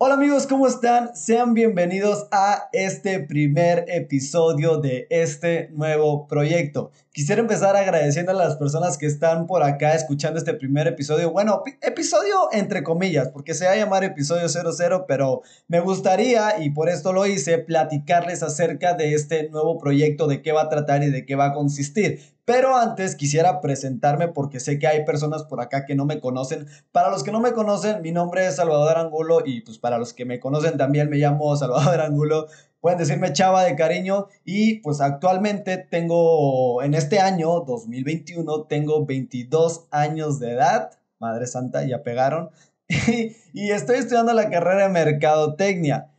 Hola amigos, ¿cómo están? Sean bienvenidos a este primer episodio de este nuevo proyecto. Quisiera empezar agradeciendo a las personas que están por acá escuchando este primer episodio. Bueno, episodio entre comillas, porque se va a llamar episodio 00, pero me gustaría, y por esto lo hice, platicarles acerca de este nuevo proyecto, de qué va a tratar y de qué va a consistir. Pero antes quisiera presentarme porque sé que hay personas por acá que no me conocen. Para los que no me conocen, mi nombre es Salvador Angulo y pues para los que me conocen también me llamo Salvador Angulo. Pueden decirme Chava de cariño y pues actualmente tengo, en este año 2021, tengo 22 años de edad. Madre Santa, ya pegaron. y estoy estudiando la carrera de Mercadotecnia.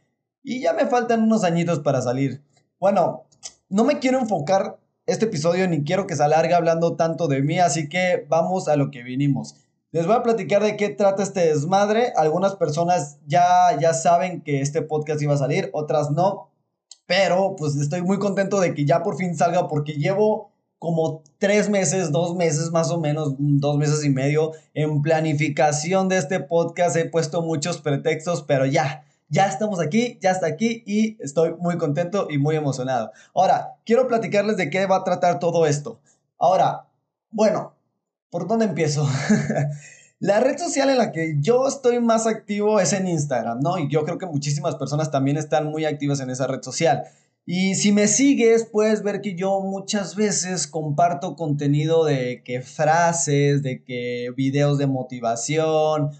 Y ya me faltan unos añitos para salir. Bueno, no me quiero enfocar este episodio ni quiero que se alargue hablando tanto de mí, así que vamos a lo que vinimos. Les voy a platicar de qué trata este desmadre. Algunas personas ya, ya saben que este podcast iba a salir, otras no. Pero pues estoy muy contento de que ya por fin salga porque llevo como tres meses, dos meses más o menos, dos meses y medio en planificación de este podcast. He puesto muchos pretextos, pero ya, ya estamos aquí, ya está aquí y estoy muy contento y muy emocionado. Ahora, quiero platicarles de qué va a tratar todo esto. Ahora, bueno, ¿por dónde empiezo? la red social en la que yo estoy más activo es en Instagram, ¿no? Y yo creo que muchísimas personas también están muy activas en esa red social. Y si me sigues, puedes ver que yo muchas veces comparto contenido de que frases, de que videos de motivación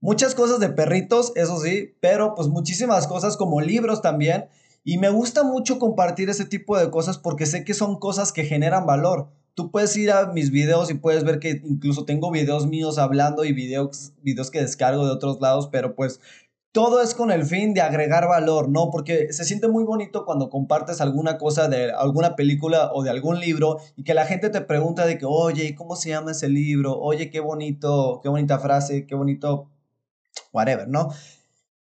Muchas cosas de perritos, eso sí, pero pues muchísimas cosas como libros también. Y me gusta mucho compartir ese tipo de cosas porque sé que son cosas que generan valor. Tú puedes ir a mis videos y puedes ver que incluso tengo videos míos hablando y videos, videos que descargo de otros lados, pero pues todo es con el fin de agregar valor, ¿no? Porque se siente muy bonito cuando compartes alguna cosa de alguna película o de algún libro y que la gente te pregunta de que, oye, ¿cómo se llama ese libro? Oye, qué bonito, qué bonita frase, qué bonito whatever, ¿no?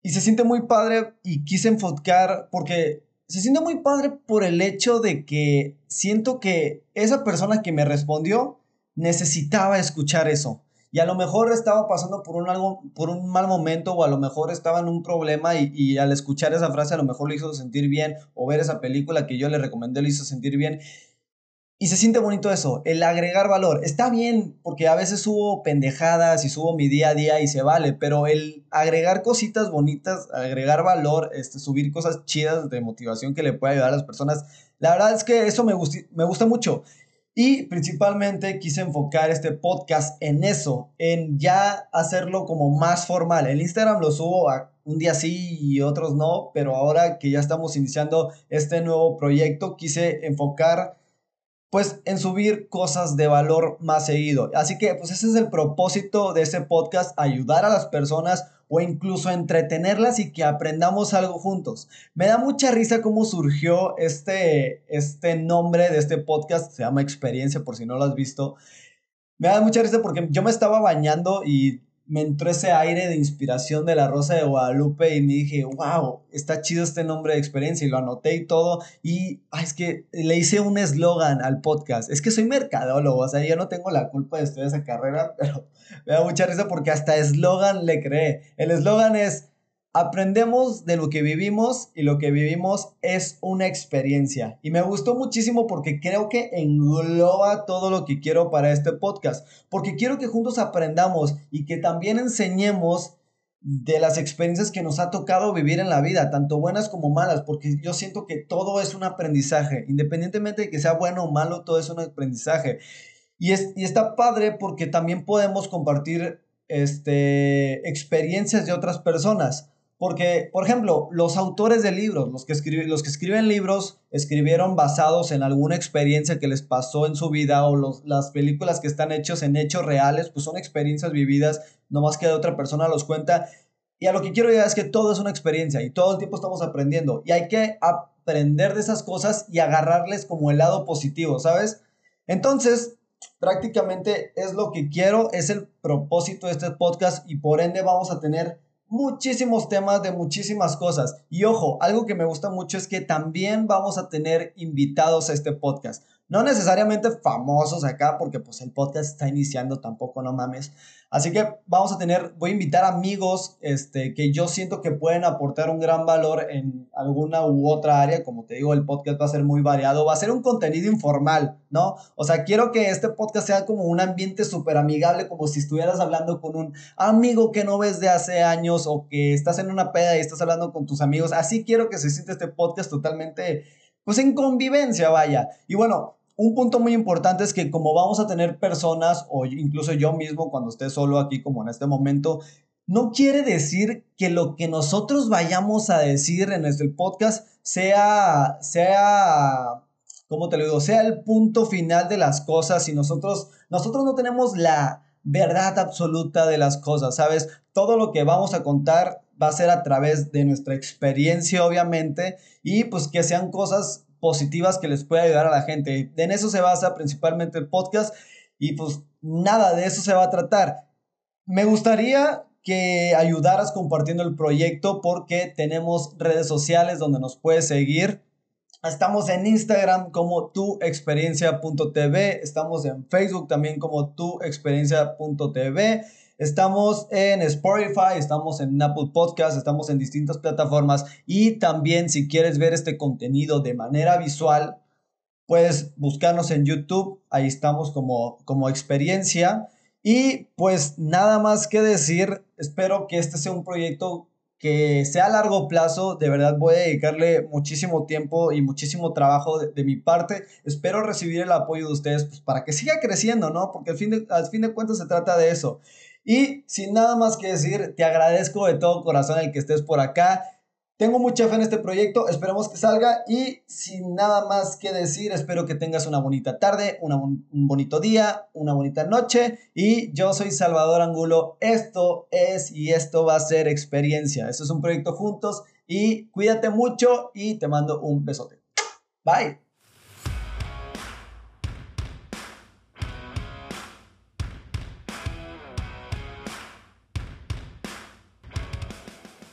Y se siente muy padre y quise enfocar porque se siente muy padre por el hecho de que siento que esa persona que me respondió necesitaba escuchar eso. Y a lo mejor estaba pasando por un, algo, por un mal momento o a lo mejor estaba en un problema y, y, al escuchar esa frase a lo mejor le hizo sentir bien o ver esa película que yo le recomendé le hizo sentir bien. Y se siente bonito eso, el agregar valor. Está bien, porque a veces subo pendejadas y subo mi día a día y se vale, pero el agregar cositas bonitas, agregar valor, este, subir cosas chidas de motivación que le pueda ayudar a las personas, la verdad es que eso me, me gusta mucho. Y principalmente quise enfocar este podcast en eso, en ya hacerlo como más formal. En Instagram lo subo a un día sí y otros no, pero ahora que ya estamos iniciando este nuevo proyecto, quise enfocar pues en subir cosas de valor más seguido. Así que pues ese es el propósito de este podcast, ayudar a las personas o incluso entretenerlas y que aprendamos algo juntos. Me da mucha risa cómo surgió este, este nombre de este podcast, se llama Experiencia por si no lo has visto. Me da mucha risa porque yo me estaba bañando y me entró ese aire de inspiración de la Rosa de Guadalupe y me dije, wow, está chido este nombre de experiencia y lo anoté y todo. Y es que le hice un eslogan al podcast. Es que soy mercadólogo, o sea, yo no tengo la culpa de estudiar esa carrera, pero me da mucha risa porque hasta eslogan le creé. El eslogan es Aprendemos de lo que vivimos y lo que vivimos es una experiencia. Y me gustó muchísimo porque creo que engloba todo lo que quiero para este podcast. Porque quiero que juntos aprendamos y que también enseñemos de las experiencias que nos ha tocado vivir en la vida, tanto buenas como malas, porque yo siento que todo es un aprendizaje, independientemente de que sea bueno o malo, todo es un aprendizaje. Y, es, y está padre porque también podemos compartir este, experiencias de otras personas. Porque, por ejemplo, los autores de libros, los que, escriben, los que escriben libros, escribieron basados en alguna experiencia que les pasó en su vida o los, las películas que están hechas en hechos reales, pues son experiencias vividas, no más que de otra persona los cuenta. Y a lo que quiero llegar es que todo es una experiencia y todo el tiempo estamos aprendiendo y hay que aprender de esas cosas y agarrarles como el lado positivo, ¿sabes? Entonces, prácticamente es lo que quiero, es el propósito de este podcast y por ende vamos a tener muchísimos temas de muchísimas cosas. Y ojo, algo que me gusta mucho es que también vamos a tener invitados a este podcast. No necesariamente famosos acá, porque pues el podcast está iniciando tampoco, no mames. Así que vamos a tener, voy a invitar amigos este, que yo siento que pueden aportar un gran valor en alguna u otra área. Como te digo, el podcast va a ser muy variado, va a ser un contenido informal, ¿no? O sea, quiero que este podcast sea como un ambiente súper amigable, como si estuvieras hablando con un amigo que no ves de hace años o que estás en una peda y estás hablando con tus amigos. Así quiero que se siente este podcast totalmente pues en convivencia, vaya. Y bueno, un punto muy importante es que como vamos a tener personas, o incluso yo mismo cuando esté solo aquí como en este momento, no quiere decir que lo que nosotros vayamos a decir en este podcast sea, sea, ¿cómo te lo digo? Sea el punto final de las cosas y nosotros, nosotros no tenemos la verdad absoluta de las cosas, ¿sabes? Todo lo que vamos a contar va a ser a través de nuestra experiencia, obviamente, y pues que sean cosas positivas que les pueda ayudar a la gente. En eso se basa principalmente el podcast y pues nada de eso se va a tratar. Me gustaría que ayudaras compartiendo el proyecto porque tenemos redes sociales donde nos puedes seguir. Estamos en Instagram como tuexperiencia.tv, estamos en Facebook también como tuexperiencia.tv Estamos en Spotify, estamos en Apple Podcast, estamos en distintas plataformas y también si quieres ver este contenido de manera visual, puedes buscarnos en YouTube, ahí estamos como, como experiencia. Y pues nada más que decir, espero que este sea un proyecto que sea a largo plazo, de verdad voy a dedicarle muchísimo tiempo y muchísimo trabajo de, mi parte. Espero recibir el apoyo de ustedes pues, para que siga creciendo, ¿no? Porque al fin, de, al fin de cuentas se trata de eso. Y sin nada más que decir, te agradezco de todo corazón el que estés por acá. Tengo mucha fe en este proyecto, esperemos que salga y sin nada más que decir, espero que tengas una bonita tarde, un bonito día, una bonita noche y yo soy Salvador Angulo, esto es y esto va a ser experiencia, esto es un proyecto juntos y cuídate mucho y te mando un besote. Bye.